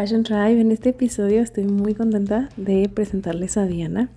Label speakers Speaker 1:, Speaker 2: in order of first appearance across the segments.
Speaker 1: Fashion Tribe. En este episodio estoy muy contenta de presentarles a Diana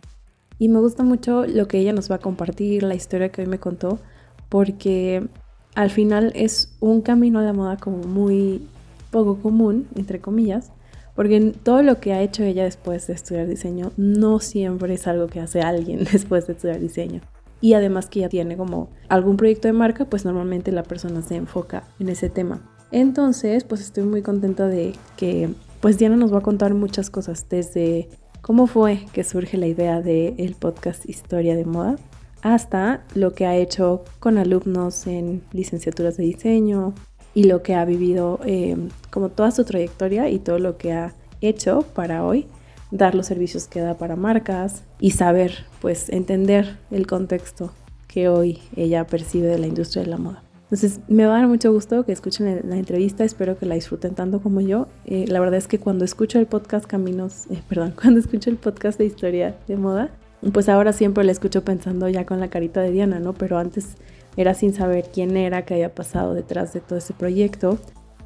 Speaker 1: y me gusta mucho lo que ella nos va a compartir, la historia que hoy me contó, porque al final es un camino de moda como muy poco común, entre comillas, porque todo lo que ha hecho ella después de estudiar diseño no siempre es algo que hace alguien después de estudiar diseño. Y además que ya tiene como algún proyecto de marca, pues normalmente la persona se enfoca en ese tema. Entonces, pues estoy muy contenta de que pues Diana nos va a contar muchas cosas, desde cómo fue que surge la idea del podcast Historia de Moda, hasta lo que ha hecho con alumnos en licenciaturas de diseño y lo que ha vivido eh, como toda su trayectoria y todo lo que ha hecho para hoy dar los servicios que da para marcas y saber, pues entender el contexto que hoy ella percibe de la industria de la moda. Entonces, me va a dar mucho gusto que escuchen la entrevista, espero que la disfruten tanto como yo. Eh, la verdad es que cuando escucho el podcast Caminos, eh, perdón, cuando escucho el podcast de historia de moda, pues ahora siempre la escucho pensando ya con la carita de Diana, ¿no? Pero antes era sin saber quién era, qué había pasado detrás de todo ese proyecto.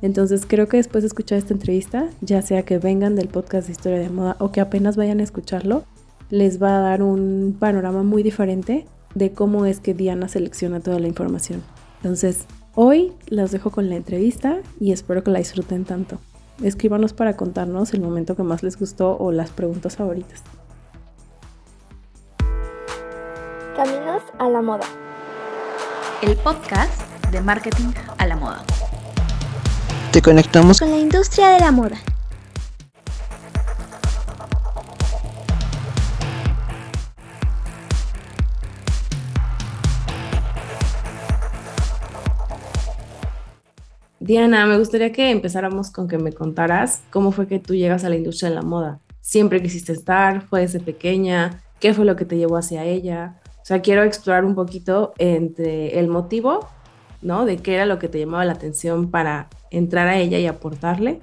Speaker 1: Entonces creo que después de escuchar esta entrevista, ya sea que vengan del podcast de historia de moda o que apenas vayan a escucharlo, les va a dar un panorama muy diferente de cómo es que Diana selecciona toda la información. Entonces, hoy las dejo con la entrevista y espero que la disfruten tanto. Escríbanos para contarnos el momento que más les gustó o las preguntas favoritas.
Speaker 2: Caminos a la moda.
Speaker 3: El podcast de marketing a la moda.
Speaker 4: Te conectamos
Speaker 2: con la industria de la moda.
Speaker 1: Diana, me gustaría que empezáramos con que me contaras cómo fue que tú llegas a la industria de la moda. ¿Siempre quisiste estar? ¿Fue desde pequeña? ¿Qué fue lo que te llevó hacia ella? O sea, quiero explorar un poquito entre el motivo, ¿no? De qué era lo que te llamaba la atención para entrar a ella y aportarle.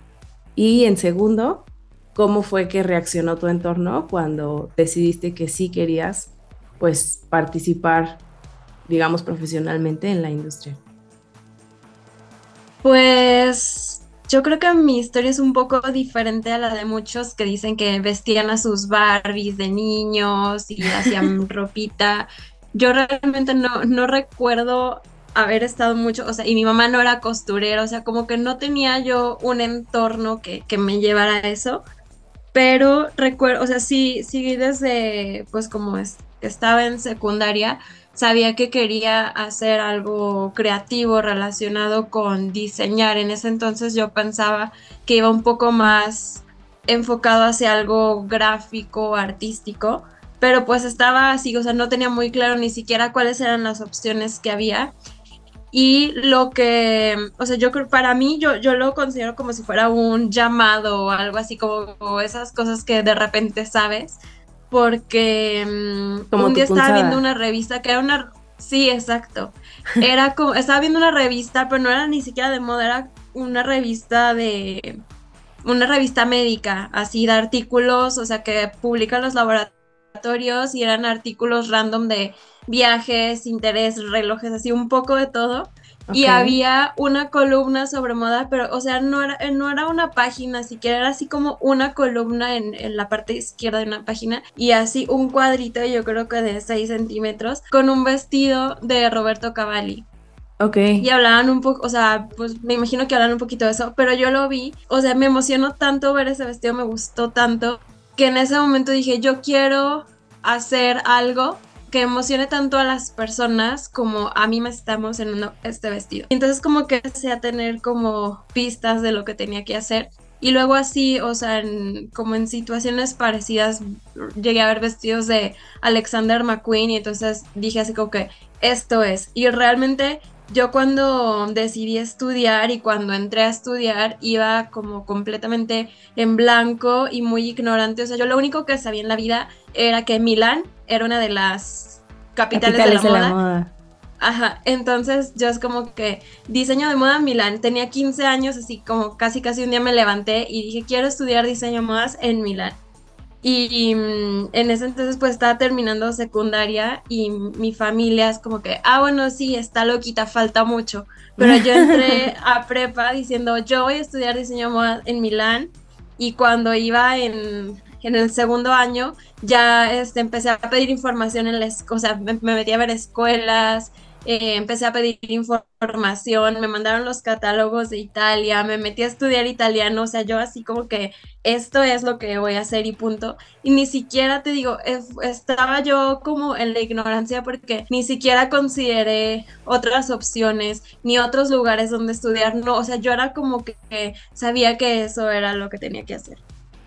Speaker 1: Y en segundo, cómo fue que reaccionó tu entorno cuando decidiste que sí querías, pues, participar, digamos, profesionalmente en la industria.
Speaker 5: Pues yo creo que mi historia es un poco diferente a la de muchos que dicen que vestían a sus Barbies de niños y hacían ropita. Yo realmente no, no recuerdo haber estado mucho, o sea, y mi mamá no era costurera, o sea, como que no tenía yo un entorno que, que me llevara a eso, pero recuerdo, o sea, sí, sí desde, pues como es, estaba en secundaria, sabía que quería hacer algo creativo relacionado con diseñar. En ese entonces yo pensaba que iba un poco más enfocado hacia algo gráfico, artístico, pero pues estaba así, o sea, no tenía muy claro ni siquiera cuáles eran las opciones que había. Y lo que, o sea, yo creo, para mí, yo, yo lo considero como si fuera un llamado o algo así, como esas cosas que de repente sabes porque mm, un día estaba viendo una revista que era una... Sí, exacto. Era como, estaba viendo una revista, pero no era ni siquiera de moda, era una revista de... Una revista médica, así de artículos, o sea, que publican los laboratorios y eran artículos random de viajes, interés, relojes, así un poco de todo. Y había una columna sobre moda, pero, o sea, no era, no era una página siquiera, era así como una columna en, la parte izquierda de una página y así un cuadrito, yo creo que de 6 centímetros, con un vestido de Roberto Cavalli.
Speaker 1: Ok.
Speaker 5: Y hablaban un poco, o sea, pues me imagino que hablan un poquito de eso, pero yo lo vi, o sea, me emocionó tanto ver ese vestido, me gustó tanto, que en ese momento dije, yo quiero hacer algo que emocione tanto a las personas como a mí me estamos en este vestido. Entonces como que empecé a tener como pistas de lo que tenía que hacer. Y luego así, o sea, como en situaciones parecidas, llegué a ver vestidos de Alexander McQueen y entonces dije así como que esto es. Y realmente yo cuando decidí estudiar y cuando entré a estudiar iba como completamente en blanco y muy ignorante. O sea, yo lo único que sabía en la vida era que Milán era una de las capitales, de, la, moda. Ajá, entonces yo es como que diseño de moda en Milán. Tenía 15 años, así como casi casi un día me levanté y dije, quiero estudiar diseño de modas en Milán. Y, mm, en ese entonces pues estaba terminando secundaria y mi familia es como que, ah, bueno, sí, está loquita, falta mucho. Pero yo entré a prepa diciendo, yo voy a estudiar diseño de moda en Milán y cuando iba en, en el segundo año ya este, empecé a pedir información en las, o sea, me, me metí a ver escuelas, eh, empecé a pedir información, me mandaron los catálogos de Italia, me metí a estudiar italiano, o sea, yo así como que esto es lo que voy a hacer y punto. Y ni siquiera te digo, estaba yo como en la ignorancia porque ni siquiera consideré otras opciones ni otros lugares donde estudiar, no, o sea, yo era como que sabía que eso era lo que tenía que hacer.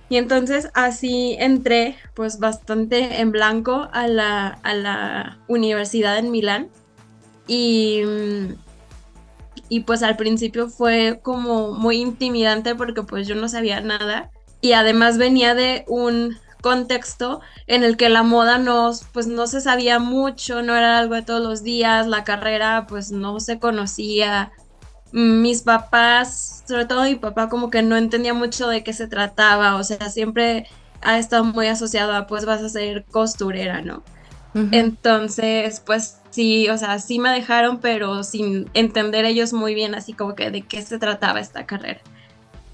Speaker 5: Y entonces así entré pues bastante en blanco a la, a la universidad en Milán y, y pues al principio fue como muy intimidante porque pues yo no sabía nada y además venía de un contexto en el que la moda no, pues no se sabía mucho, no era algo de todos los días, la carrera pues no se conocía. Mis papás, sobre todo mi papá, como que no entendía mucho de qué se trataba, o sea, siempre ha estado muy asociado a pues vas a ser costurera, ¿no? Entonces, pues sí, o sea, sí me dejaron, pero sin entender ellos muy bien así como que de qué se trataba esta carrera.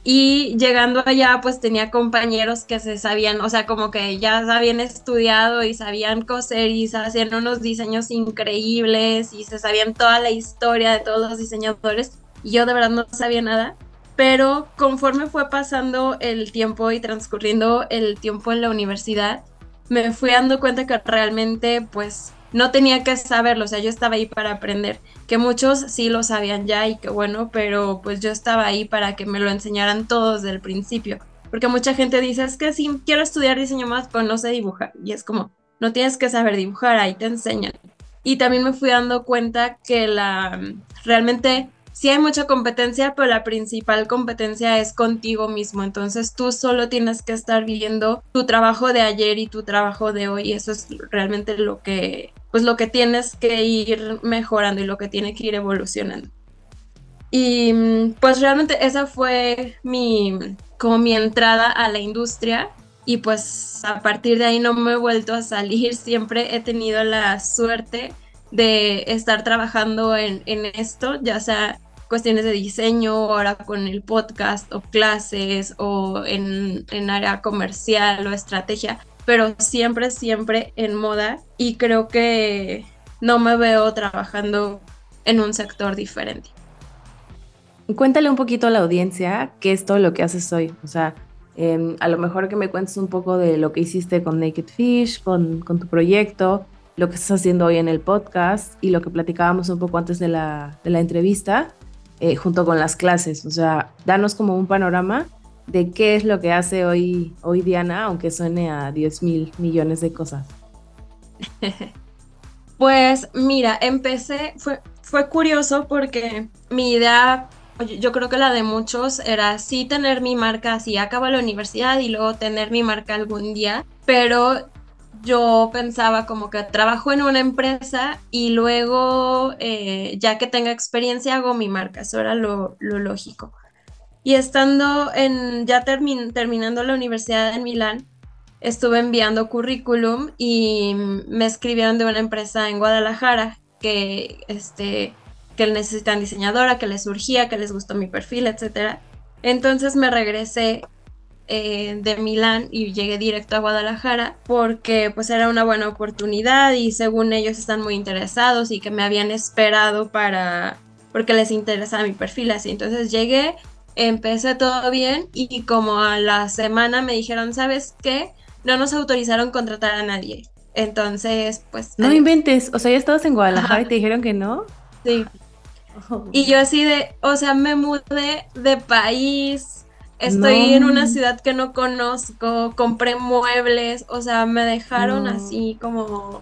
Speaker 5: Y llegando allá, pues tenía compañeros que se sabían, o sea, como que ya habían estudiado y sabían coser y hacían unos diseños increíbles y se sabían toda la historia de todos los diseñadores. Yo de verdad no sabía nada. Pero conforme fue pasando el tiempo y transcurriendo el tiempo en la universidad, me fui dando cuenta que realmente, pues, no tenía que saberlo, o sea, yo estaba ahí para aprender, que muchos sí lo sabían ya y que bueno, pero pues yo estaba ahí para que me lo enseñaran todos desde el principio, porque mucha gente dice, es que sí, quiero estudiar diseño más, pero no sé dibujar, y es como, no tienes que saber dibujar, ahí te enseñan. Y también me fui dando cuenta que la, realmente sí hay mucha competencia, pero la principal competencia es contigo mismo. Entonces tú solo tienes que estar viendo tu trabajo de ayer y tu trabajo de hoy. Y eso es realmente lo que pues lo que tienes que ir mejorando y lo que tiene que ir evolucionando. Y pues realmente esa fue mi, como mi entrada a la industria y pues a partir de ahí no me he vuelto a salir, siempre he tenido la suerte de estar trabajando en, en esto, ya sea cuestiones de diseño, ahora con el podcast o clases o en, en área comercial o estrategia, pero siempre, siempre en moda y creo que no me veo trabajando en un sector diferente.
Speaker 6: Cuéntale un poquito a la audiencia qué es todo lo que haces hoy. O sea, em, a lo mejor que me cuentes un poco de lo que hiciste con Naked Fish, con, con, tu proyecto, lo que estás haciendo hoy en el podcast y lo que platicábamos un poco antes de la, de la entrevista, eh, junto con las clases. O sea, danos como un panorama de qué es lo que hace hoy, hoy Diana, aunque suene a 10 mil millones de cosas.
Speaker 5: Pues mira, empecé, fue, fue curioso porque mi idea, yo creo que la de muchos era sí tener mi marca, así acabo la universidad y luego tener mi marca algún día, pero yo pensaba como que trabajo en una empresa y luego eh, ya que tenga experiencia hago mi marca, eso era lo, lógico. Y estando en, ya terminando la universidad en Milán, estuve enviando currículum y me escribieron de una empresa en Guadalajara que, este, que necesitan diseñadora, que les surgía, que les gustó mi perfil, etc. Entonces me regresé eh, de Milán y llegué directo a Guadalajara porque pues era una buena oportunidad y según ellos están muy interesados y que me habían esperado para porque les interesaba mi perfil así. Entonces llegué, empecé todo bien y como a la semana me dijeron, ¿sabes qué? No nos autorizaron contratar a nadie. Entonces, pues...
Speaker 6: No inventes, o sea, ya estabas en Guadalajara y te dijeron que no.
Speaker 5: Sí. Oh. Y yo así de, o sea, me mudé de país, estoy en una ciudad que no conozco, compré muebles, o sea, me dejaron así como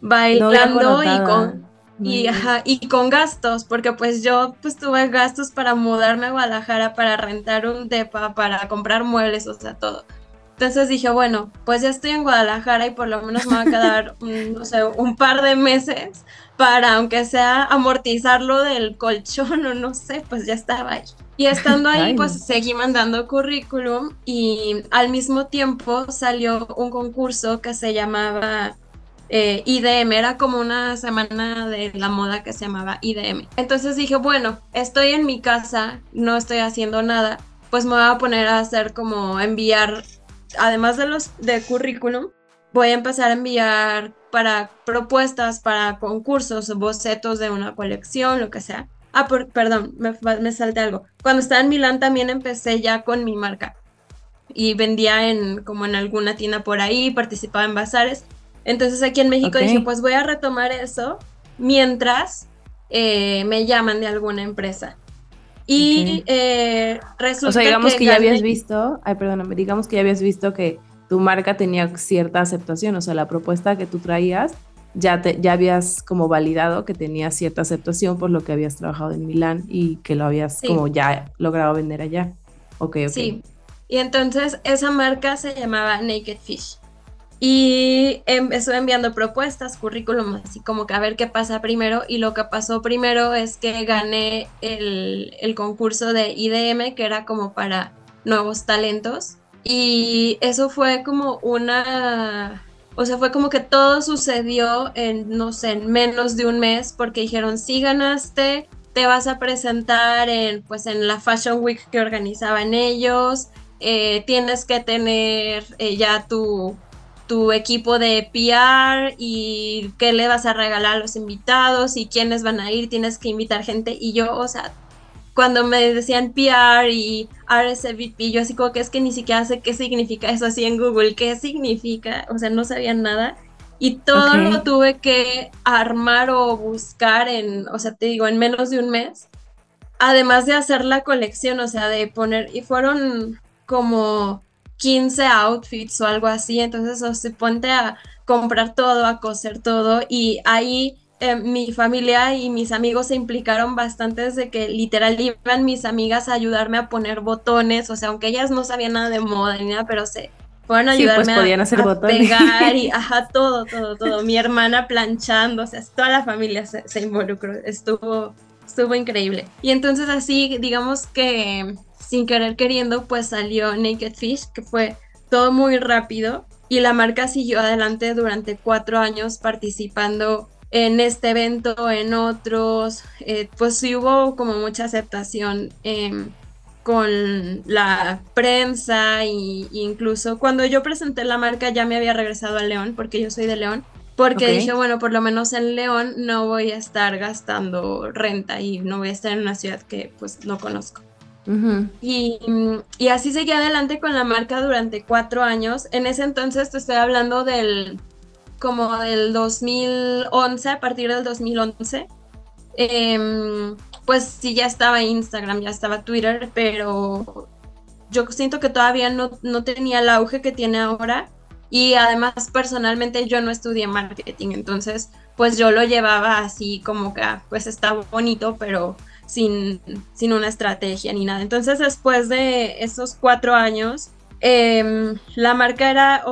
Speaker 5: bailando y con y, y con gastos, porque pues yo pues tuve gastos para mudarme a Guadalajara, para rentar un depa, para comprar muebles, o sea, todo. Entonces dije, bueno, pues ya estoy en Guadalajara y por lo menos me va a quedar, no sé, un par de meses para, aunque sea amortizarlo del colchón o no sé, pues ya estaba ahí. Y estando ahí, pues seguí mandando currículum y al mismo tiempo salió un concurso que se llamaba eh, IDM, era como una semana de la moda que se llamaba IDM. Entonces dije, bueno, estoy en mi casa, no estoy haciendo nada, pues me voy a poner a hacer como enviar, además de los de currículum, voy a empezar a enviar para propuestas, para concursos, bocetos de una colección, lo que sea. Ah, perdón, me, me salté algo. Cuando estaba en Milán también empecé ya con mi marca y vendía en como en alguna tienda por ahí, participaba en bazares. Entonces aquí en México dije, pues voy a retomar eso mientras eh, me llaman de alguna empresa. Y eh, resulta
Speaker 6: O sea, digamos que,
Speaker 5: ya
Speaker 6: habías visto, ay, perdóname, digamos que ya habías visto que tu marca tenía cierta aceptación, o sea, la propuesta que tú traías ya, te, ya habías como validado que tenía cierta aceptación por lo que habías trabajado en Milán y que lo habías como ya logrado vender allá. Ok, ok.
Speaker 5: Sí, y entonces esa marca se llamaba Naked Fish. Y empezó enviando propuestas, currículum, así como que a ver qué pasa primero. Y lo que pasó primero es que gané el, el concurso de IDM, que era como para nuevos talentos. Y eso fue como una o sea, fue como que todo sucedió en, no sé, en menos de un mes, porque dijeron, sí ganaste, te vas a presentar en, pues, en la Fashion Week que organizaban ellos, eh, tienes que tener eh, ya tu, tu equipo de PR y qué le vas a regalar a los invitados y quiénes van a ir, tienes que invitar gente. Y yo, o sea, cuando me decían PR y RSVP, yo así como que es que ni siquiera sé qué significa eso así en Google, qué significa, o sea, no sabía nada. Y todo lo tuve que armar o buscar en, o sea, te digo, en menos de un mes. Además de hacer la colección, o sea, de poner, y fueron como 15 outfits o algo así, entonces o se ponte a comprar todo, a coser todo y ahí eh, mi familia y mis amigos se implicaron bastante desde que literal iban mis amigas a ayudarme a poner botones, o sea, aunque ellas no sabían nada de moda ni nada, pero se fueron a pues, ayudarme a, hacer pegar y ajá, todo, todo, todo. Mi hermana planchando, o sea, toda la familia se, se involucró, estuvo, estuvo increíble. Y entonces así, digamos que sin querer queriendo, pues salió Naked Fish, que fue todo muy rápido y la marca siguió adelante durante cuatro años participando en este evento, en otros, eh, pues sí hubo como mucha aceptación em, con la prensa e incluso cuando yo presenté la marca ya me había regresado a León porque yo soy de León porque dije bueno por lo menos en León no voy a estar gastando renta y no voy a estar en una ciudad que pues no conozco y, y, así seguí adelante con la marca durante cuatro años. En ese entonces te estoy hablando del como del 2011, a partir del 2011. Em, pues sí, ya estaba Instagram, ya estaba Twitter, pero yo siento que todavía no, no tenía el auge que tiene ahora. Y además, personalmente, yo no estudié marketing, entonces, pues yo lo llevaba así como que, ah, pues está bonito, pero sin, sin una estrategia ni nada. Entonces, después de esos cuatro años, em, la marca era,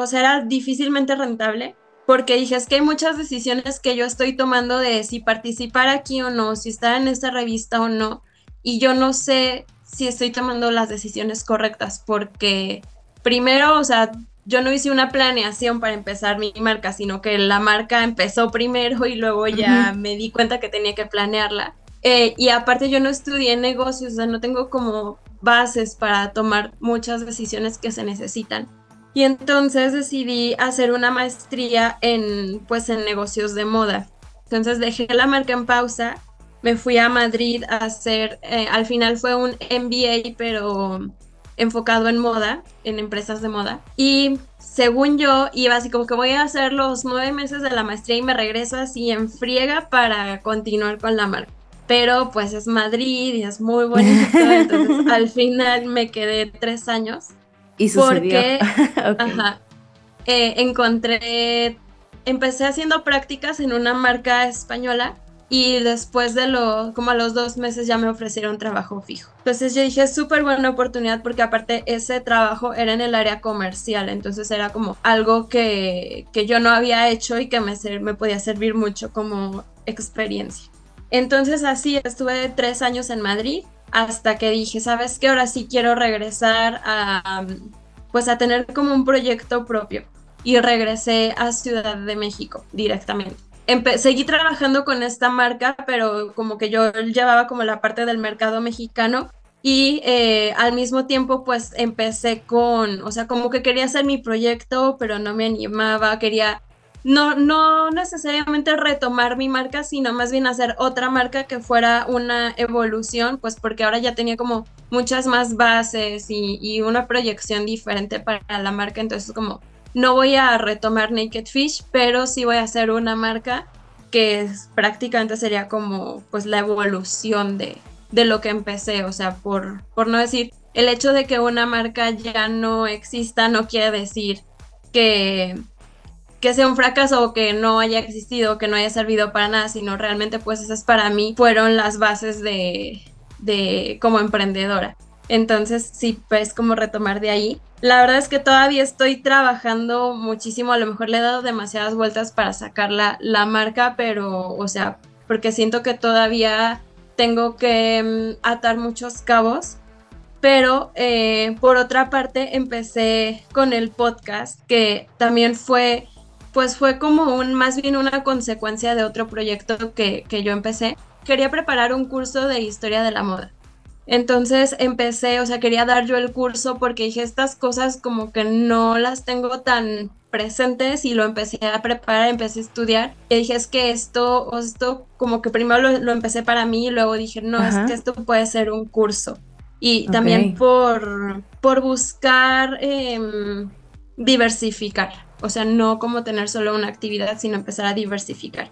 Speaker 5: o, sea, era difícilmente rentable porque dije, es que hay muchas decisiones que yo estoy tomando de si participar aquí o no, si estar en esta revista o no, y yo no sé si estoy tomando las decisiones correctas, porque primero, o sea, yo no hice una planeación para empezar mi marca, sino que la marca empezó primero y luego ya me di cuenta que tenía que planearla. Eh, y aparte yo no estudié negocios, o sea, no tengo como bases para tomar muchas decisiones que se necesitan. Y entonces decidí hacer una maestría en, pues, en negocios de moda. Entonces dejé la marca en pausa, me fui a Madrid a hacer, eh, al final fue un MBA, pero enfocado en moda, en empresas de moda. Y según yo, iba así como que voy a hacer los nueve meses de la maestría y me regreso así en friega para continuar con la marca pero pues es Madrid y es muy bonito, entonces al final me quedé tres años.
Speaker 6: Y sucedió. Porque
Speaker 5: ajá, eh, encontré, empecé haciendo prácticas en una marca española y después de lo, como a los dos meses ya me ofrecieron trabajo fijo. Entonces yo dije, súper buena oportunidad porque aparte ese trabajo era en el área comercial, entonces era como algo que, que yo no había hecho y que me, me podía servir mucho como experiencia. Entonces así estuve tres años en Madrid hasta que dije, ¿sabes qué? Ahora sí quiero regresar a, pues a tener como un proyecto propio. Y regresé a Ciudad de México directamente. seguí trabajando con esta marca, pero como que yo llevaba como la parte del mercado mexicano Y eh, al mismo tiempo, pues empecé con, o sea, como que quería hacer mi proyecto, pero no me animaba, quería no, no necesariamente retomar mi marca, sino más bien hacer otra marca que fuera una evolución, pues porque ahora ya tenía como muchas más bases y, una proyección diferente para la marca, entonces como no voy a retomar Naked Fish, pero sí voy a hacer una marca que prácticamente sería como pues la evolución de, de lo que empecé, o sea, por, por no decir, el hecho de que una marca ya no exista no quiere decir que que sea un fracaso o que no haya existido, que no haya servido para nada, sino realmente pues esas para mí fueron las bases de, de como emprendedora. Entonces sí, pues como retomar de ahí. La verdad es que todavía estoy trabajando muchísimo, a lo mejor le he dado demasiadas vueltas para sacar la, la marca, pero o sea, porque siento que todavía tengo que mm, atar muchos cabos. Pero eh, por otra parte empecé con el podcast, que también fue pues fue como un, más bien una consecuencia de otro proyecto que, yo empecé. Quería preparar un curso de historia de la moda. Entonces empecé, o sea, quería dar yo el curso porque dije estas cosas como que no las tengo tan presentes y lo empecé a preparar, empecé a estudiar y dije es que esto, esto como que primero lo, empecé para mí y luego dije no, es que esto puede ser un curso. Y también por, por buscar em, diversificar o sea, no como tener solo una actividad, sino empezar a diversificar.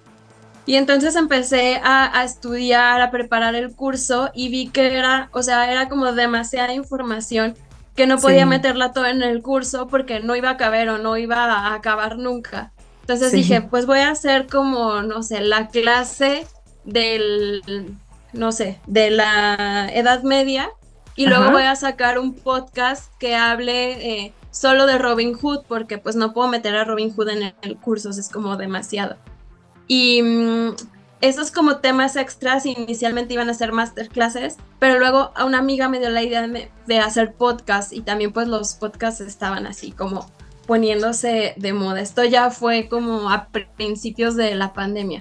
Speaker 5: Y entonces empecé a, estudiar, a preparar el curso y vi que era, o sea, era como demasiada información que no podía meterla todo en el curso porque no iba a caber o no iba a acabar nunca. Entonces dije, pues voy a hacer como, no sé, la clase del, no sé, de la Edad Media y luego voy a sacar un podcast que hable eh, solo de Robin Hood porque pues no puedo meter a Robin Hood en el curso, es como demasiado. Y mm, esos como temas extras inicialmente iban a ser masterclasses, pero luego a una amiga me dio la idea de, hacer podcast y también pues los podcasts estaban así como poniéndose de moda. Esto ya fue como a principios de la pandemia.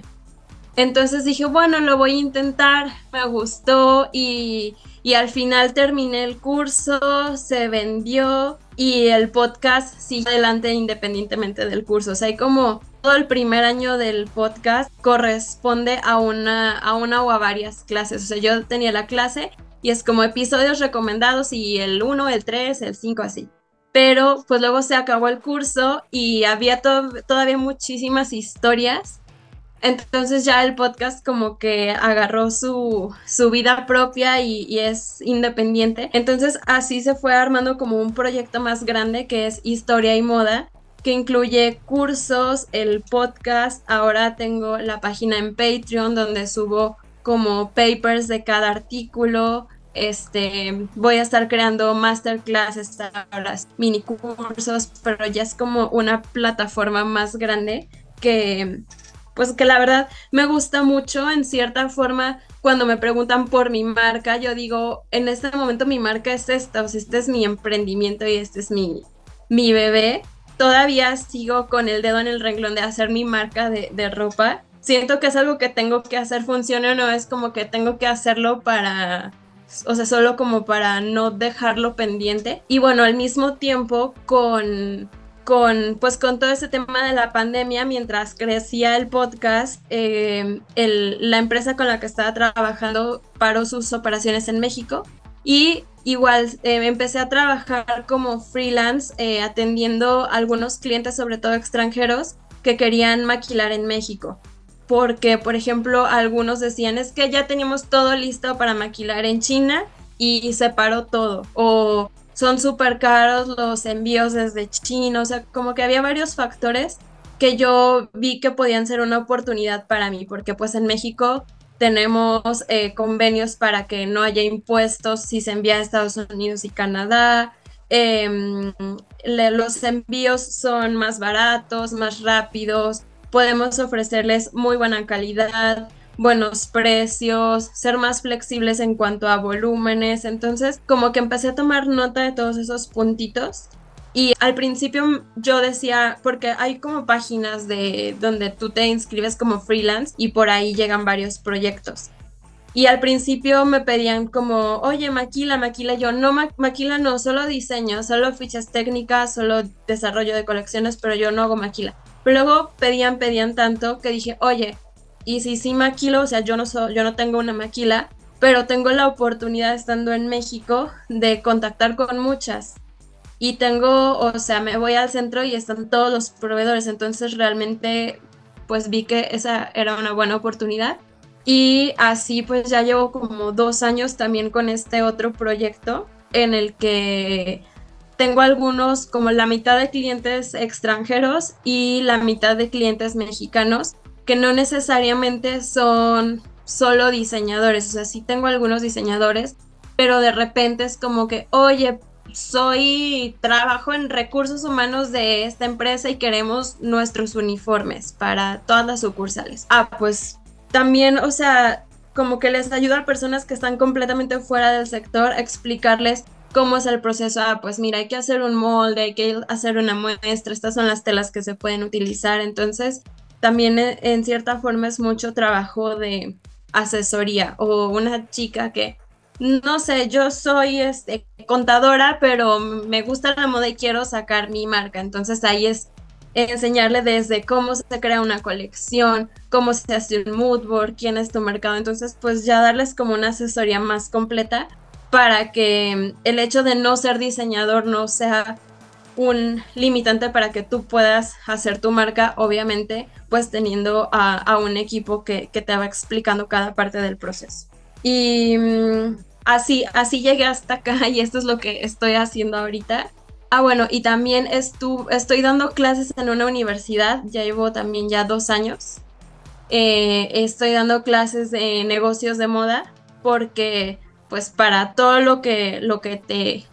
Speaker 5: Entonces dije, bueno, lo voy a intentar, me gustó y, y al final terminé el curso, se vendió y el podcast sigue adelante independientemente del curso. O sea, hay como todo el primer año del podcast corresponde a una, a una o a varias clases. O sea, yo tenía la clase y es como episodios recomendados y el 1, el 3, el 5, así. Pero pues luego se acabó el curso y había todavía muchísimas historias entonces ya el podcast como que agarró su, vida propia y, es independiente. Entonces así se fue armando como un proyecto más grande que es Historia y Moda, que incluye cursos, el podcast. Ahora tengo la página en Patreon donde subo como papers de cada artículo. Este, voy a estar creando masterclasses, mini cursos, pero ya es como una plataforma más grande que pues que la verdad me gusta mucho en cierta forma cuando me preguntan por mi marca, yo digo, en este momento mi marca es esta, o sea, este es mi emprendimiento y este es mi, mi bebé. Todavía sigo con el dedo en el renglón de hacer mi marca de, de ropa. Siento que es algo que tengo que hacer funcione o no, es como que tengo que hacerlo para, o sea, solo como para no dejarlo pendiente. Y bueno, al mismo tiempo con con, pues, con todo ese tema de la pandemia, mientras crecía el podcast, eh, la empresa con la que estaba trabajando paró sus operaciones en México y igual eh, empecé a trabajar como freelance eh, atendiendo a algunos clientes, sobre todo extranjeros, que querían maquilar en México. Porque, por ejemplo, algunos decían, es que ya teníamos todo listo para maquilar en China y se paró todo. O son súper caros los envíos desde China, o sea, como que había varios factores que yo vi que podían ser una oportunidad para mí, porque pues en México tenemos eh, convenios para que no haya impuestos si se envía a Estados Unidos y Canadá. Em, los envíos son más baratos, más rápidos, podemos ofrecerles muy buena calidad, buenos precios, ser más flexibles en cuanto a volúmenes. Entonces, como que empecé a tomar nota de todos esos puntitos. Y al principio yo decía, porque hay como páginas de donde tú te inscribes como freelance y por ahí llegan varios proyectos. Y al principio me pedían como, oye, maquila, maquila. Yo, no, maquila no, solo diseño, solo fichas técnicas, solo desarrollo de colecciones, pero yo no hago maquila. Pero luego pedían, pedían tanto que dije, oye, y si sí maquilo, o sea, yo no, yo no tengo una maquila, pero tengo la oportunidad estando en México de contactar con muchas. Y tengo, o sea, me voy al centro y están todos los proveedores, entonces realmente pues vi que esa era una buena oportunidad. Y así pues ya llevo como dos años también con este otro proyecto en el que tengo algunos, como la mitad de clientes extranjeros y la mitad de clientes mexicanos, que no necesariamente son solo diseñadores, o sea, sí tengo algunos diseñadores, pero de repente es como que, oye, soy, trabajo en recursos humanos de esta empresa y queremos nuestros uniformes para todas las sucursales. Ah, pues también, o sea, como que les ayuda a personas que están completamente fuera del sector a explicarles cómo es el proceso. Ah, pues mira, hay que hacer un molde, hay que hacer una muestra, estas son las telas que se pueden utilizar. Entonces, también en cierta forma es mucho trabajo de asesoría o una chica que no sé, yo soy este, contadora, pero me gusta la moda y quiero sacar mi marca. Entonces ahí es enseñarle desde cómo se crea una colección, cómo se hace un mood board, quién es tu mercado. Entonces, pues ya darles como una asesoría más completa para que el hecho de no ser diseñador no sea un limitante para que tú puedas hacer tu marca, obviamente, pues teniendo a, un equipo que, que, te va explicando cada parte del proceso. Y mm, así, así llegué hasta acá y esto es lo que estoy haciendo ahorita. Ah, bueno, y también estoy dando clases en una universidad, ya llevo también ya dos años. Eh, estoy dando clases de negocios de moda porque pues para todo lo que, lo que te,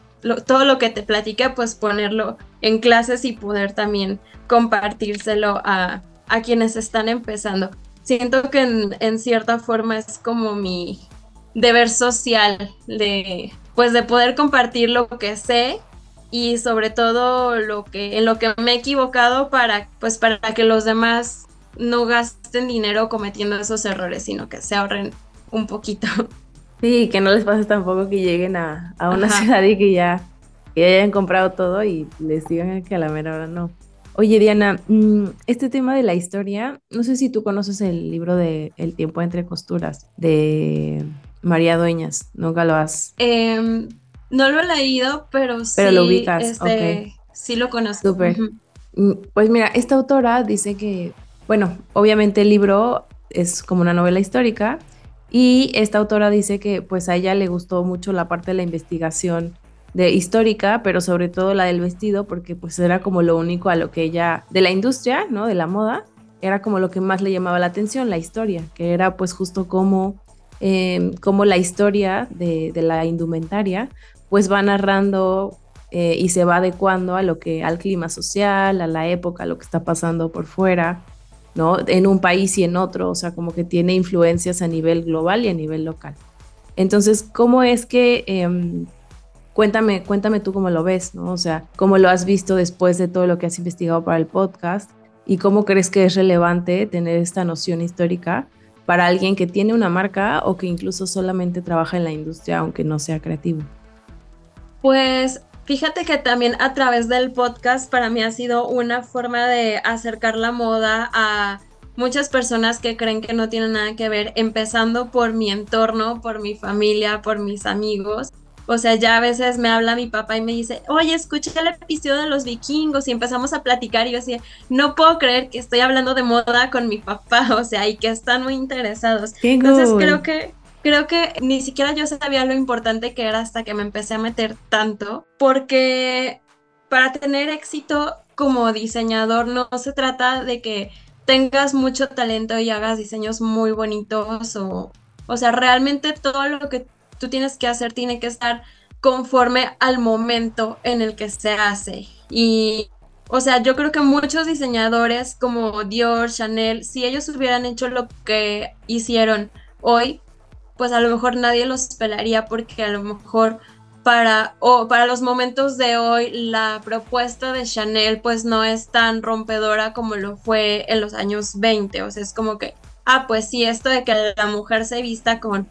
Speaker 5: todo lo que te platiqué, pues ponerlo en clases y poder también compartírselo a, a quienes están empezando. Siento que en, en cierta forma es como mi, deber social, de pues de poder compartir lo que sé y sobre todo lo que en lo que me he equivocado para pues para que los demás no gasten dinero cometiendo esos errores, sino que se ahorren un poquito.
Speaker 6: Sí, que no les pase tampoco que lleguen a, una ciudad y que ya, que hayan comprado todo y les digan que a la mera hora no. Oye, Diana, mm, este tema de la historia, no sé si tú conoces el libro de El tiempo entre costuras de María Dueñas, nunca lo has.
Speaker 5: Em, no lo he leído, pero, sí.
Speaker 6: Pero lo ubicas,
Speaker 5: este, Sí lo conozco.
Speaker 6: Súper. Mm, pues mira, esta autora dice que, bueno, obviamente el libro es como una novela histórica y esta autora dice que pues a ella le gustó mucho la parte de la investigación de histórica, pero sobre todo la del vestido, porque pues era como lo único a lo que ella, de la industria, ¿no? De la moda, era como lo que más le llamaba la atención, la historia, que era pues justo como eh, cómo la historia de, la indumentaria pues va narrando eh, y se va adecuando a lo que al clima social, a la época, a lo que está pasando por fuera, ¿no? En un país y en otro, o sea, como que tiene influencias a nivel global y a nivel local. Entonces, ¿cómo es que em, cuéntame, cuéntame tú cómo lo ves, ¿no? O sea, cómo lo has visto después de todo lo que has investigado para el podcast y cómo crees que es relevante tener esta noción histórica para alguien que tiene una marca o que incluso solamente trabaja en la industria aunque no sea creativo?
Speaker 5: Pues fíjate que también a través del podcast para mí ha sido una forma de acercar la moda a muchas personas que creen que no tienen nada que ver, empezando por mi entorno, por mi familia, por mis amigos o sea, ya a veces me habla mi papá y me dice, oye, escuché el episodio de los vikingos y empezamos a platicar y yo decía, no puedo creer que estoy hablando de moda con mi papá, o sea, y que están muy interesados. Entonces creo que creo que ni siquiera yo sabía lo importante que era hasta que me empecé a meter tanto, porque para tener éxito como diseñador no se trata de que tengas mucho talento y hagas diseños muy bonitos o, o sea, realmente todo lo que tú tienes que hacer tiene que estar conforme al momento en el que se hace. Y, o sea, yo creo que muchos diseñadores como Dior, Chanel, si ellos hubieran hecho lo que hicieron hoy, pues a lo mejor nadie los pelaría porque a lo mejor para, o para los momentos de hoy la propuesta de Chanel pues no es tan rompedora como lo fue en los años 20. O sea, es como que, ah, pues sí, esto de que la mujer se vista con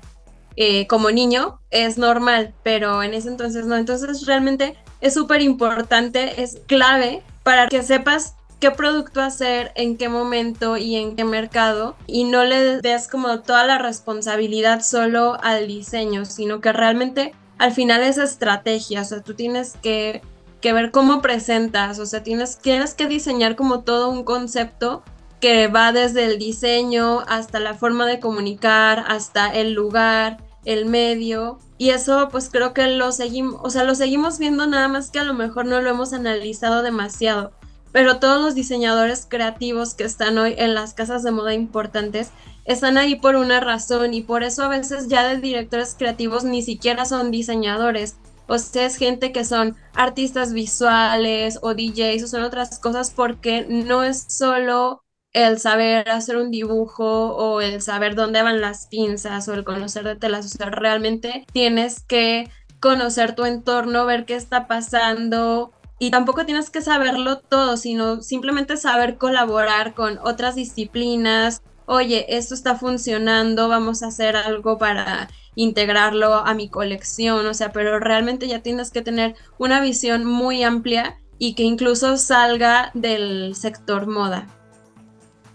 Speaker 5: eh, como niño es normal, pero en ese entonces no. Entonces realmente es súper importante, es clave para que sepas qué producto hacer, en qué momento y en qué mercado y no le des como toda la responsabilidad solo al diseño, sino que realmente al final es estrategia, o sea, tú tienes que, que ver cómo presentas, o sea, tienes, tienes que diseñar como todo un concepto que va desde el diseño hasta la forma de comunicar, hasta el lugar, el medio. Y eso pues creo que lo seguimos, o sea, lo seguimos viendo nada más que a lo mejor no lo hemos analizado demasiado. Pero todos los diseñadores creativos que están hoy en las casas de moda importantes están ahí por una razón y por eso a veces ya de directores creativos ni siquiera son diseñadores. O sea, es gente que son artistas visuales o DJs o son otras cosas porque no es solo el saber hacer un dibujo o el saber dónde van las pinzas o el conocer de telas, o sea, realmente tienes que conocer tu entorno, ver qué está pasando y tampoco tienes que saberlo todo, sino simplemente saber colaborar con otras disciplinas. Oye, esto está funcionando, vamos a hacer algo para integrarlo a mi colección, o sea, pero realmente ya tienes que tener una visión muy amplia y que incluso salga del sector moda.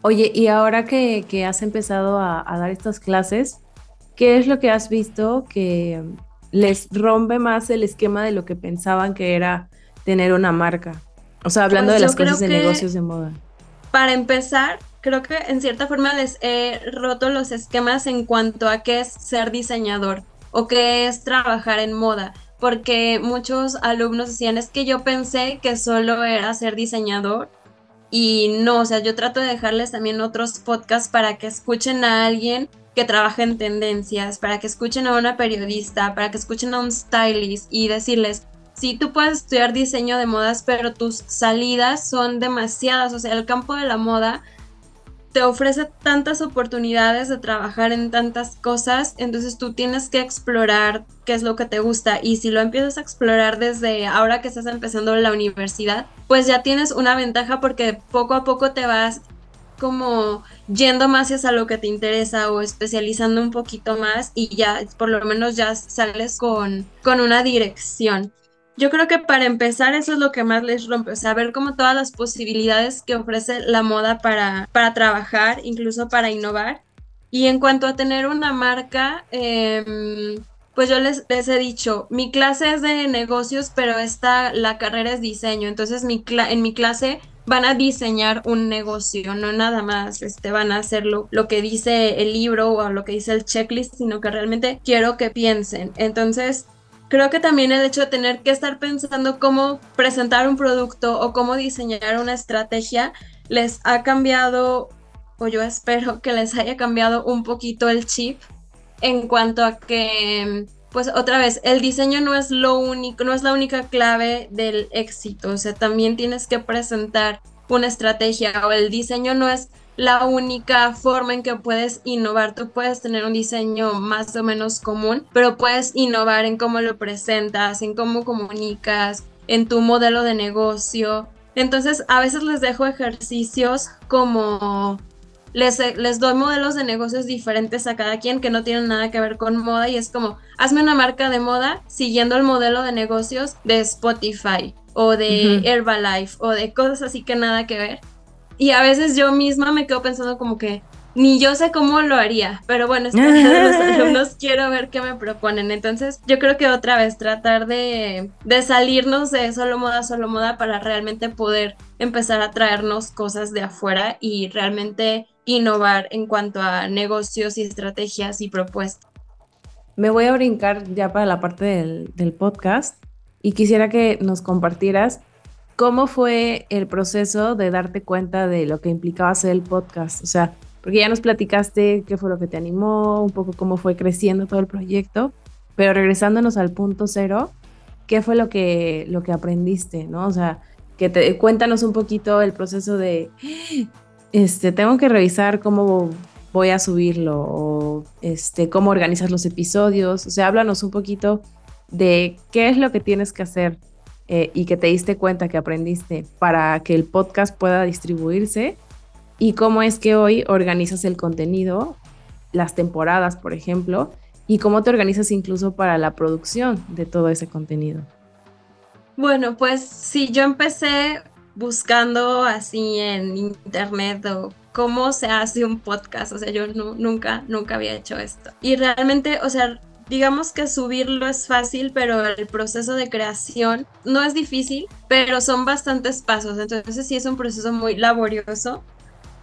Speaker 6: Oye, y ahora que, has empezado a, dar estas clases, ¿qué es lo que has visto que les rompe más el esquema de lo que pensaban que era tener una marca? O sea, hablando
Speaker 5: pues
Speaker 6: de las cosas de negocios de moda.
Speaker 5: Para empezar, creo que en cierta forma les he roto los esquemas en cuanto a qué es ser diseñador o qué es trabajar en moda porque muchos alumnos decían, es que yo pensé que solo era ser diseñador y no, o sea, yo trato de dejarles también otros podcasts para que escuchen a alguien que trabaja en tendencias, para que escuchen a una periodista, para que escuchen a un stylist y decirles, sí, tú puedes estudiar diseño de modas, pero tus salidas son demasiadas, o sea, el campo de la moda te ofrece tantas oportunidades de trabajar en tantas cosas, entonces tú tienes que explorar qué es lo que te gusta y si lo empiezas a explorar desde ahora que estás empezando la universidad, pues ya tienes una ventaja porque poco a poco te vas como yendo más hacia lo que te interesa o especializando un poquito más y ya por lo menos ya sales con, con una dirección. Yo creo que para empezar eso es lo que más les rompe, o sea, ver como todas las posibilidades que ofrece la moda para, para trabajar, incluso para innovar. Y en cuanto a tener una marca, em, pues yo les, les, he dicho, mi clase es de negocios, pero esta, la carrera es diseño, entonces mi en mi clase van a diseñar un negocio, no nada más este, van a hacer lo, lo que dice el libro o lo que dice el checklist, sino que realmente quiero que piensen. Entonces, creo que también el hecho de tener que estar pensando cómo presentar un producto o cómo diseñar una estrategia les ha cambiado, o yo espero que les haya cambiado un poquito el chip en cuanto a que, pues otra vez, el diseño no es lo único, no es la única clave del éxito, o sea, también tienes que presentar una estrategia o el diseño no es la única forma en que puedes innovar. Tú puedes tener un diseño más o menos común, pero puedes innovar en cómo lo presentas, en cómo comunicas, en tu modelo de negocio. Entonces, a veces les dejo ejercicios como les, les, doy modelos de negocios diferentes a cada quien que no tienen nada que ver con moda y es como, hazme una marca de moda siguiendo el modelo de negocios de Spotify o de Herbalife o de cosas así que nada que ver. Y a veces yo misma me quedo pensando como que ni yo sé cómo lo haría, pero bueno, espero los alumnos quiero ver qué me proponen. Entonces, yo creo que otra vez tratar de, de salirnos de solo moda, solo moda para realmente poder empezar a traernos cosas de afuera y realmente innovar en cuanto a negocios y estrategias y propuestas.
Speaker 6: Me voy a brincar ya para la parte del, del podcast y quisiera que nos compartieras ¿Cómo fue el proceso de darte cuenta de lo que implicaba hacer el podcast? O sea, porque ya nos platicaste qué fue lo que te animó, un poco cómo fue creciendo todo el proyecto, pero regresándonos al punto cero, ¿qué fue lo que, lo que aprendiste, no? O sea, que te, cuéntanos un poquito el proceso de, este, tengo que revisar cómo voy a subirlo o este, cómo organizas los episodios, o sea, háblanos un poquito de qué es lo que tienes que hacer eh, y que te diste cuenta que aprendiste para que el podcast pueda distribuirse y cómo es que hoy organizas el contenido, las temporadas, por ejemplo, ¿Y cómo te organizas incluso para la producción de todo ese contenido?
Speaker 5: Bueno, pues sí, yo empecé buscando así en internet o cómo se hace un podcast, o sea, yo nunca, nunca había hecho esto. Y realmente, o sea, digamos que subirlo es fácil, pero el proceso de creación no es difícil, pero son bastantes pasos, entonces sí es un proceso muy laborioso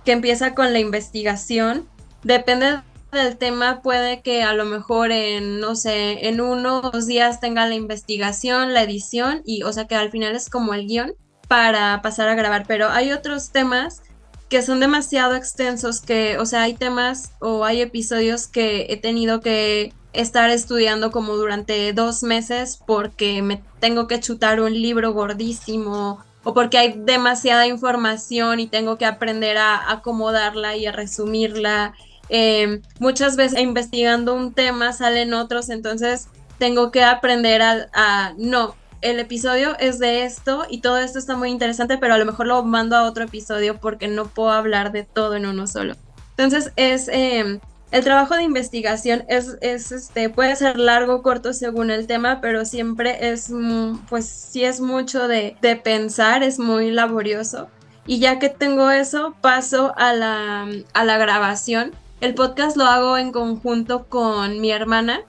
Speaker 5: que empieza con la investigación, depende del tema puede que a lo mejor en, no sé, en unos días tenga la investigación, la edición y, o sea, que al final es como el guion para pasar a grabar, pero hay otros temas que son demasiado extensos que, o sea, hay temas o hay episodios que he tenido que estar estudiando como durante dos meses porque me tengo que chutar un libro gordísimo o porque hay demasiada información y tengo que aprender a acomodarla y a resumirla. Em, muchas veces investigando un tema salen otros, entonces tengo que aprender a, no, el episodio es de esto y todo esto está muy interesante, pero a lo mejor lo mando a otro episodio porque no puedo hablar de todo en uno solo. Entonces es em, el trabajo de investigación es, es, este puede ser largo o corto según el tema, pero siempre es mm, pues sí es mucho de, de pensar, es muy laborioso. Y ya que tengo eso, paso a la, a la grabación. El podcast lo hago en conjunto con mi hermana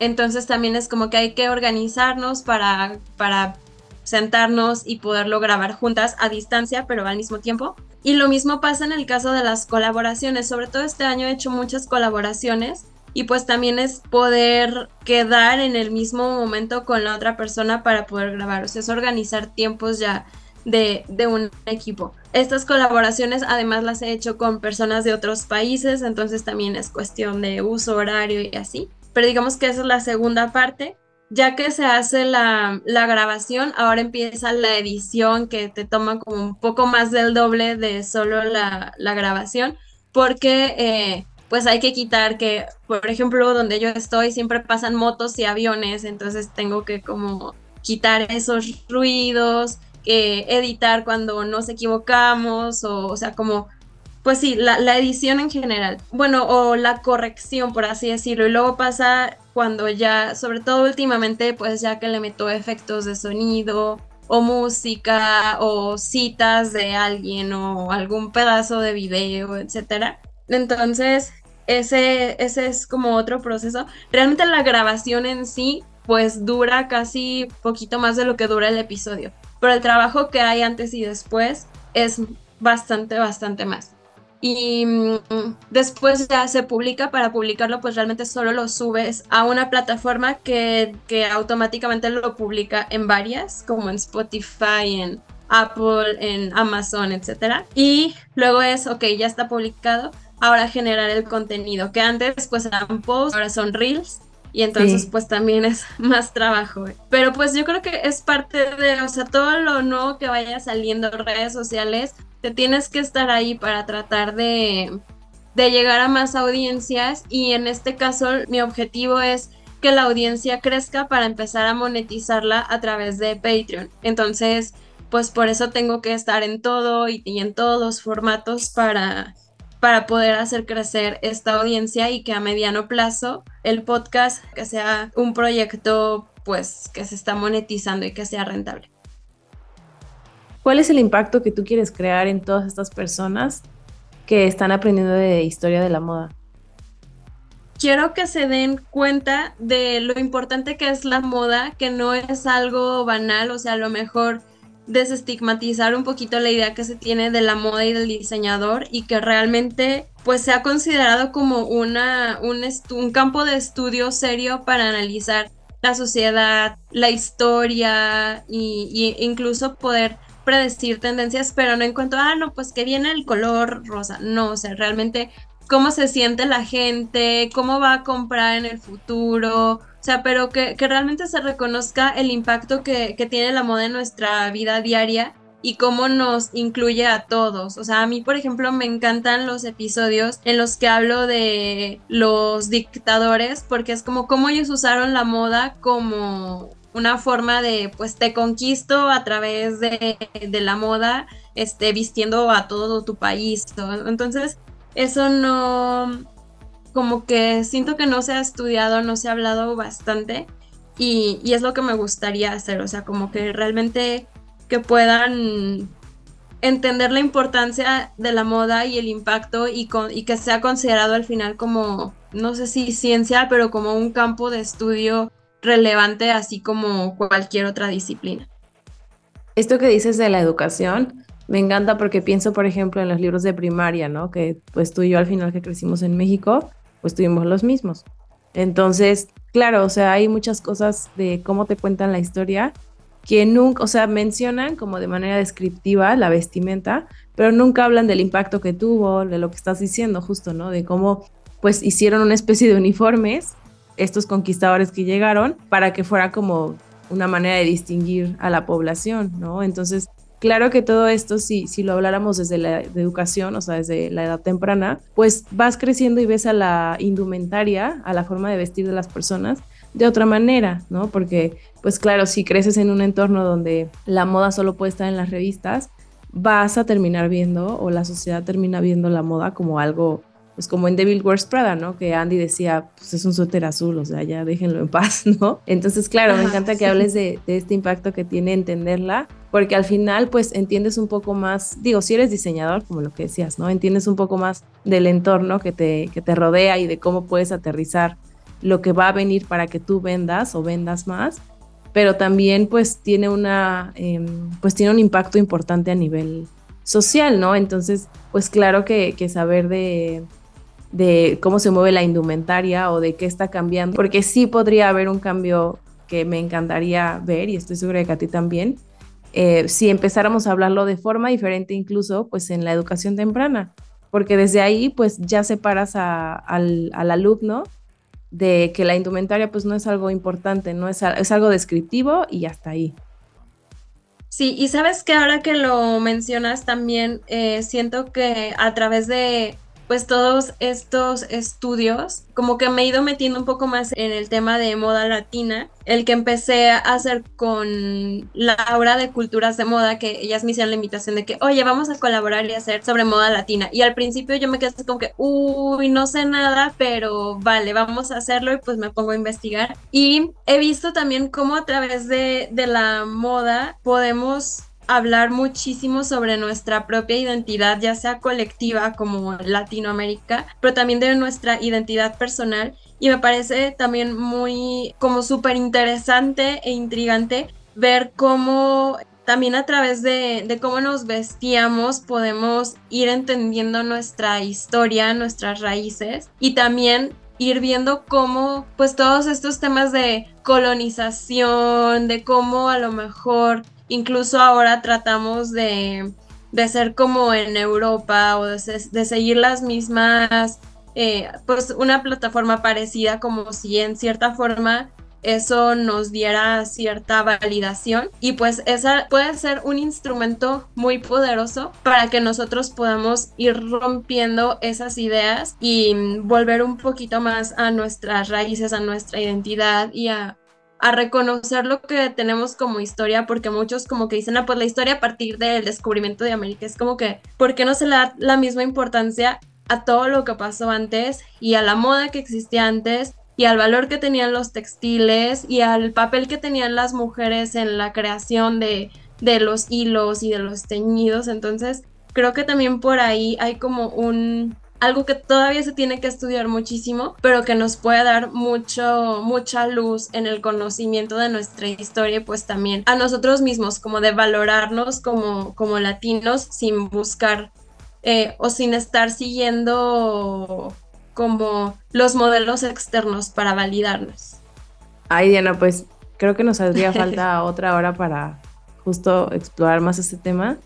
Speaker 5: entonces también es como que hay que organizarnos para, para sentarnos y poderlo grabar juntas a distancia, pero al mismo tiempo. Y lo mismo pasa en el caso de las colaboraciones. Sobre todo este año he hecho muchas colaboraciones y pues también es poder quedar en el mismo momento con la otra persona para poder grabar. O sea, es organizar tiempos ya de, de, un equipo. Estas colaboraciones además las he hecho con personas de otros países, entonces también es cuestión de uso horario y así pero digamos que esa es la segunda parte. Ya que se hace la, grabación, ahora empieza la edición que te toma como un poco más del doble de solo la, grabación, porque eh, pues hay que quitar que, por ejemplo, donde yo estoy siempre pasan motos y aviones, entonces tengo que como quitar esos ruidos, eh, editar cuando nos equivocamos, o, o sea, como pues sí, la, edición en general. Bueno, o la corrección, por así decirlo. Y luego pasa cuando ya, sobre todo últimamente, pues ya que le meto efectos de sonido o música o citas de alguien o algún pedazo de video, etcétera. Entonces, ese, ese es como otro proceso. Realmente la grabación en sí, pues dura casi poquito más de lo que dura el episodio. Pero el trabajo que hay antes y después es bastante, bastante más y mm, después ya se publica, para publicarlo pues realmente solo lo subes a una plataforma que, que automáticamente lo publica en varias, como en Spotify, en Apple, en Amazon, etc. Y luego es, ok, ya está publicado, ahora generar el contenido, que antes pues eran posts, ahora son reels. Y entonces pues también es más trabajo. Pero pues yo creo que es parte de, o sea, todo lo nuevo que vaya saliendo en redes sociales, te tienes que estar ahí para tratar de, llegar a más audiencias y en este caso mi objetivo es que la audiencia crezca para empezar a monetizarla a través de Patreon. Entonces, pues por eso tengo que estar en todo y, en todos los formatos para, para poder hacer crecer esta audiencia y que a mediano plazo el podcast que sea un proyecto pues que se está monetizando y que sea rentable.
Speaker 6: ¿Cuál es el impacto que tú quieres crear en todas estas personas que están aprendiendo de historia de la moda?
Speaker 5: Quiero que se den cuenta de lo importante que es la moda, que no es algo banal, o sea, a lo mejor desestigmatizar un poquito la idea que se tiene de la moda y del diseñador y que realmente pues se ha considerado como una, un, un campo de estudio serio para analizar la sociedad, la historia y, incluso poder predecir tendencias, pero no en cuanto, ah, no, pues que viene el color rosa. No, o sea, realmente cómo se siente la gente, cómo va a comprar en el futuro, o sea, pero que, realmente se reconozca el impacto que, que, tiene la moda en nuestra vida diaria y cómo nos incluye a todos. O sea, a mí, por ejemplo, me encantan los episodios en los que hablo de los dictadores, porque es como cómo ellos usaron la moda como una forma de, pues te conquisto a través de, la moda, este, vistiendo a todo tu país. Entonces, eso no, como que siento que no se ha estudiado, no se ha hablado bastante y, y es lo que me gustaría hacer, o sea, como que realmente que puedan entender la importancia de la moda y el impacto y, con, y que sea considerado al final como, no sé si ciencia, pero como un campo de estudio relevante, así como cualquier otra disciplina.
Speaker 6: Esto que dices de la educación me encanta porque pienso, por ejemplo, en los libros de primaria, ¿no? Que pues tú y yo al final que crecimos en México, pues tuvimos los mismos. Entonces, claro, o sea, hay muchas cosas de cómo te cuentan la historia que nunca, o sea, mencionan como de manera descriptiva la vestimenta, pero nunca hablan del impacto que tuvo, de lo que estás diciendo justo, ¿no? De cómo pues hicieron una especie de uniformes estos conquistadores que llegaron para que fuera como una manera de distinguir a la población, ¿no? Entonces, claro que todo esto, si, si lo habláramos desde la educación, o sea, desde la edad temprana, pues vas creciendo y ves a la indumentaria, a la forma de vestir de las personas de otra manera, ¿no? Porque, pues claro, si creces en un entorno donde la moda solo puede estar en las revistas, vas a terminar viendo, o la sociedad termina viendo la moda como algo pues como en Devil Wears Prada, ¿no? Que Andy decía, pues es un suéter azul, o sea, ya déjenlo en paz, ¿no? Entonces, claro, me encanta que hables de, este impacto que tiene entenderla, porque al final, pues entiendes un poco más, digo, si eres diseñador, como lo que decías, ¿no? Entiendes un poco más del entorno que te, que te rodea y de cómo puedes aterrizar lo que va a venir para que tú vendas o vendas más, pero también pues tiene una, em, pues tiene un impacto importante a nivel social, ¿no? Entonces, pues claro que saber de, de cómo se mueve la indumentaria o de qué está cambiando, porque sí podría haber un cambio que me encantaría ver y estoy segura de que a ti también, eh, si empezáramos a hablarlo de forma diferente incluso pues en la educación temprana, porque desde ahí pues ya separas al, alumno de que la indumentaria pues no es algo importante, no es, es algo descriptivo y hasta ahí.
Speaker 5: Sí, y sabes que ahora que lo mencionas también, eh, siento que a través de pues todos estos estudios, como que me he ido metiendo un poco más en el tema de moda latina, el que empecé a hacer con Laura de Culturas de Moda, que ellas me hicieron la invitación de que, oye, vamos a colaborar y hacer sobre moda latina. Y al principio yo me quedé como que, uy, no sé nada, pero vale, vamos a hacerlo y pues me pongo a investigar. Y he visto también cómo a través de, de la moda podemos hablar muchísimo sobre nuestra propia identidad, ya sea colectiva como Latinoamérica, pero también de nuestra identidad personal. Y me parece también muy como súper interesante e intrigante ver cómo también a través de, cómo nos vestíamos podemos ir entendiendo nuestra historia, nuestras raíces y también ir viendo cómo pues todos estos temas de colonización, de cómo a lo mejor Incluso ahora tratamos de, ser como en Europa o de, seguir las mismas, eh, pues una plataforma parecida como si en cierta forma eso nos diera cierta validación. Y pues esa puede ser un instrumento muy poderoso para que nosotros podamos ir rompiendo esas ideas y volver un poquito más a nuestras raíces, a nuestra identidad y a a reconocer lo que tenemos como historia, porque muchos como que dicen, ah, pues la historia a partir del descubrimiento de América es como que, ¿por qué no se le da la misma importancia a todo lo que pasó antes y a la moda que existía antes y al valor que tenían los textiles y al papel que tenían las mujeres en la creación de, de los hilos y de los teñidos? Entonces, creo que también por ahí hay como un algo que todavía se tiene que estudiar muchísimo, pero que nos puede dar mucho, mucha luz en el conocimiento de nuestra historia y pues también a nosotros mismos, como de valorarnos como, como latinos sin buscar eh, o sin estar siguiendo como los modelos externos para validarnos.
Speaker 6: Ay, Diana, pues creo que nos haría falta otra hora para justo explorar más este tema,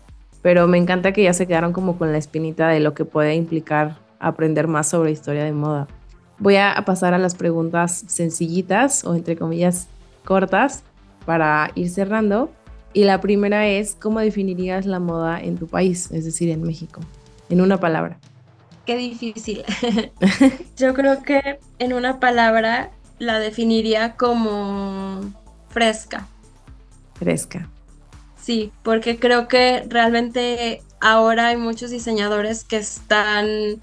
Speaker 6: pero me encanta que ya se quedaron como con la espinita de lo que puede implicar aprender más sobre historia de moda. Voy a pasar a las preguntas sencillitas o entre comillas cortas para ir cerrando. Y la primera es, ¿cómo definirías la moda en tu país, es decir, en México? En una palabra.
Speaker 5: Qué difícil. Yo creo que en una palabra la definiría como fresca.
Speaker 6: Fresca.
Speaker 5: Sí, porque creo que realmente ahora hay muchos diseñadores que están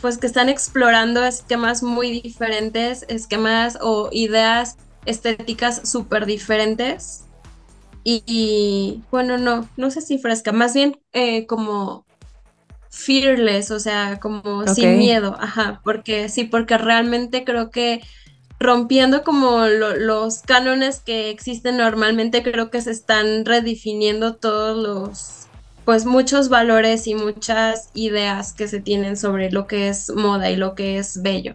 Speaker 5: pues que están explorando esquemas muy diferentes, esquemas o ideas estéticas súper diferentes. Y, bueno, no, no sé si fresca, más bien eh, como fearless, o sea, como sin miedo, ajá, porque sí, porque realmente creo que rompiendo como los cánones que existen normalmente, creo que se están redefiniendo todos los, pues muchos valores y muchas ideas que se tienen sobre lo que es moda y lo que es bello.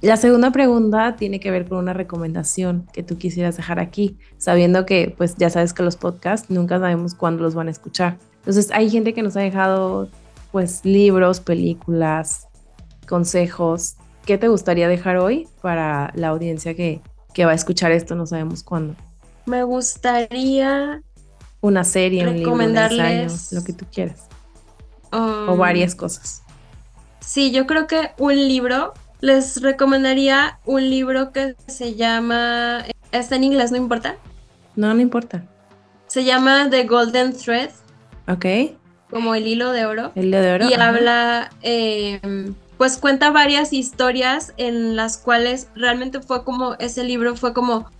Speaker 6: La segunda pregunta tiene que ver con una recomendación que tú quisieras dejar aquí, sabiendo que pues ya sabes que los podcasts nunca sabemos cuándo los van a escuchar. Entonces hay gente que nos ha dejado pues libros, películas, consejos. ¿Qué te gustaría dejar hoy para la audiencia que, va a escuchar esto? No sabemos cuándo.
Speaker 5: Me gustaría
Speaker 6: una serie, un libro, un ensayo, lo que tú quieras. o um, varias cosas.
Speaker 5: Sí, yo creo que un libro, les recomendaría un libro que se llama, está en inglés, no importa.
Speaker 6: No, no importa.
Speaker 5: Se llama The Golden Thread.
Speaker 6: Ok
Speaker 5: como el hilo de oro.
Speaker 6: El hilo de oro.
Speaker 5: Y habla, eh, pues cuenta varias historias en las cuales realmente fue como, ese libro fue como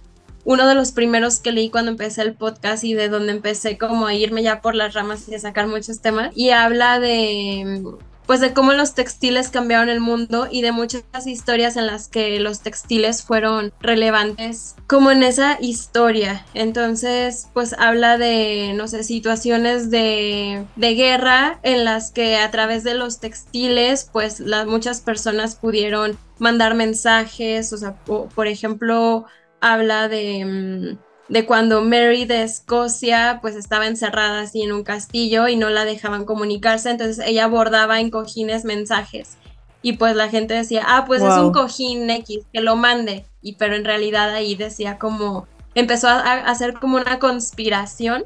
Speaker 5: uno de los primeros que leí cuando empecé el podcast y de donde empecé como a irme ya por las ramas y a sacar muchos temas. Y habla de pues de cómo los textiles cambiaron el mundo y de muchas historias en las que los textiles fueron relevantes como en esa historia. Entonces, pues habla de, no sé, situaciones de, de guerra en las que a través de los textiles, pues las muchas personas pudieron mandar mensajes, o sea, por ejemplo, habla de... Mm, de cuando Mary de Escocia pues estaba encerrada así en un castillo y no la dejaban comunicarse, entonces ella bordaba en cojines mensajes y pues la gente decía, ah, pues es un cojín X, que lo mande, y pero en realidad ahí decía como, empezó a, a hacer como una conspiración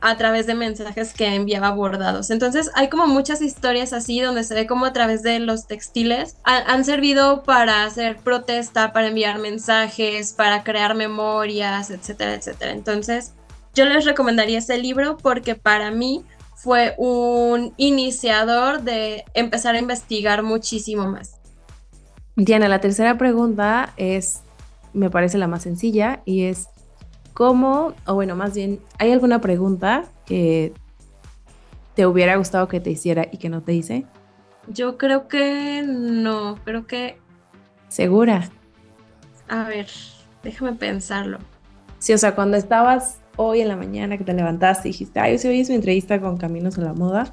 Speaker 5: a través de mensajes que enviaba bordados. Entonces hay como muchas historias así donde se ve como a través de los textiles han servido para hacer protesta, para enviar mensajes, para crear memorias, etcétera, etcétera. Entonces yo les recomendaría ese libro porque para mí fue un iniciador de empezar a investigar muchísimo más.
Speaker 6: Diana, la tercera pregunta es, me parece la más sencilla y es, ¿Cómo, o bueno, más bien, ¿hay alguna pregunta que te hubiera gustado que te hiciera y que no te hice?
Speaker 5: Yo creo que no, creo que...
Speaker 6: ¿Segura?
Speaker 5: A ver, déjame pensarlo.
Speaker 6: Sí, o sea, cuando estabas hoy en la mañana que te levantaste y dijiste, ay, hoy es mi entrevista con Caminos a la Moda,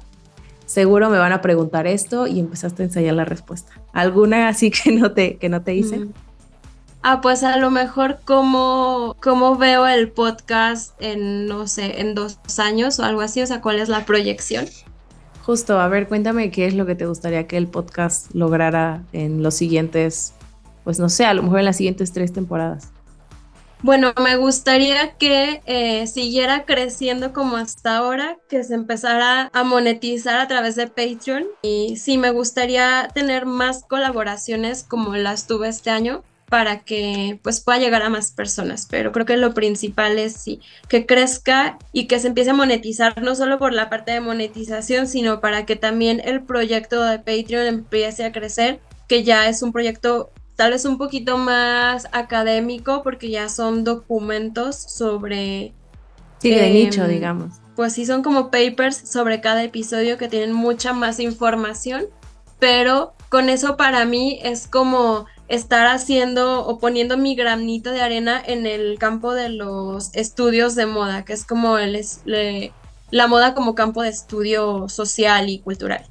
Speaker 6: seguro me van a preguntar esto y empezaste a ensayar la respuesta. ¿Alguna así que no te, que no te hice? Mm.
Speaker 5: Ah, pues a lo mejor como, como veo el podcast en, no sé, en dos años o algo así, o sea, ¿cuál es la proyección?
Speaker 6: Justo, a ver, cuéntame qué es lo que te gustaría que el podcast lograra en los siguientes, pues no sé, a lo mejor en las siguientes tres temporadas.
Speaker 5: Bueno, me gustaría que eh, siguiera creciendo como hasta ahora, que se empezara a monetizar a través de Patreon. Y sí, me gustaría tener más colaboraciones como las tuve este año para que pues pueda llegar a más personas, pero creo que lo principal es sí, que crezca y que se empiece a monetizar no solo por la parte de monetización, sino para que también el proyecto de Patreon empiece a crecer, que ya es un proyecto tal vez un poquito más académico porque ya son documentos sobre
Speaker 6: Sí, de nicho, em, digamos.
Speaker 5: Pues sí, son como papers sobre cada episodio que tienen mucha más información, pero con eso para mí es como estar haciendo o poniendo mi granito de arena en el campo de los estudios de moda, que es como el, la moda como campo de estudio social y cultural.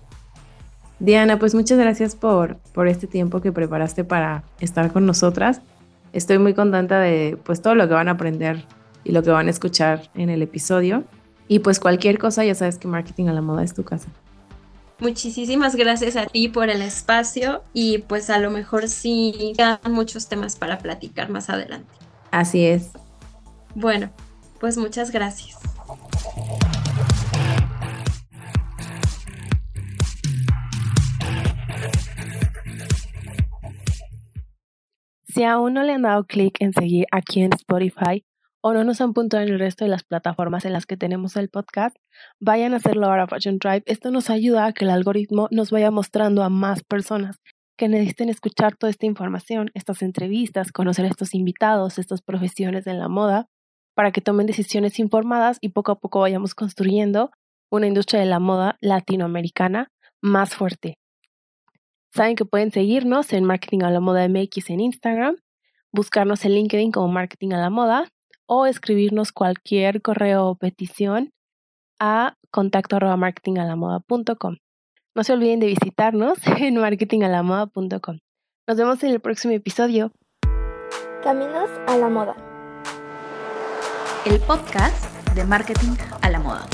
Speaker 6: Diana, pues muchas gracias por, por este tiempo que preparaste para estar con nosotras. Estoy muy contenta de pues todo lo que van a aprender y lo que van a escuchar en el episodio. Y pues cualquier cosa, ya sabes que marketing a la moda es tu casa.
Speaker 5: Muchísimas gracias a ti por el espacio y pues a lo mejor sí quedan muchos temas para platicar más adelante.
Speaker 6: Así es.
Speaker 5: Bueno, pues muchas gracias.
Speaker 7: Si aún no le han dado clic en seguir aquí en Spotify, o no nos han puntuado en el resto de las plataformas en las que tenemos el podcast, vayan a hacerlo ahora Fashion Tribe. Esto nos ayuda a que el algoritmo nos vaya mostrando a más personas que necesiten escuchar toda esta información, estas entrevistas, conocer a estos invitados, estas profesiones en la moda, para que tomen decisiones informadas y poco a poco vayamos construyendo una industria de la moda latinoamericana más fuerte. Saben que pueden seguirnos en Marketing a la Moda MX en Instagram, buscarnos en LinkedIn como Marketing a la Moda o escribirnos cualquier correo o petición a contacto arroba marketingalamoda.com. No se olviden de visitarnos en marketingalamoda.com. Nos vemos en el próximo episodio.
Speaker 2: Caminos a la moda.
Speaker 3: El podcast de marketing a la moda.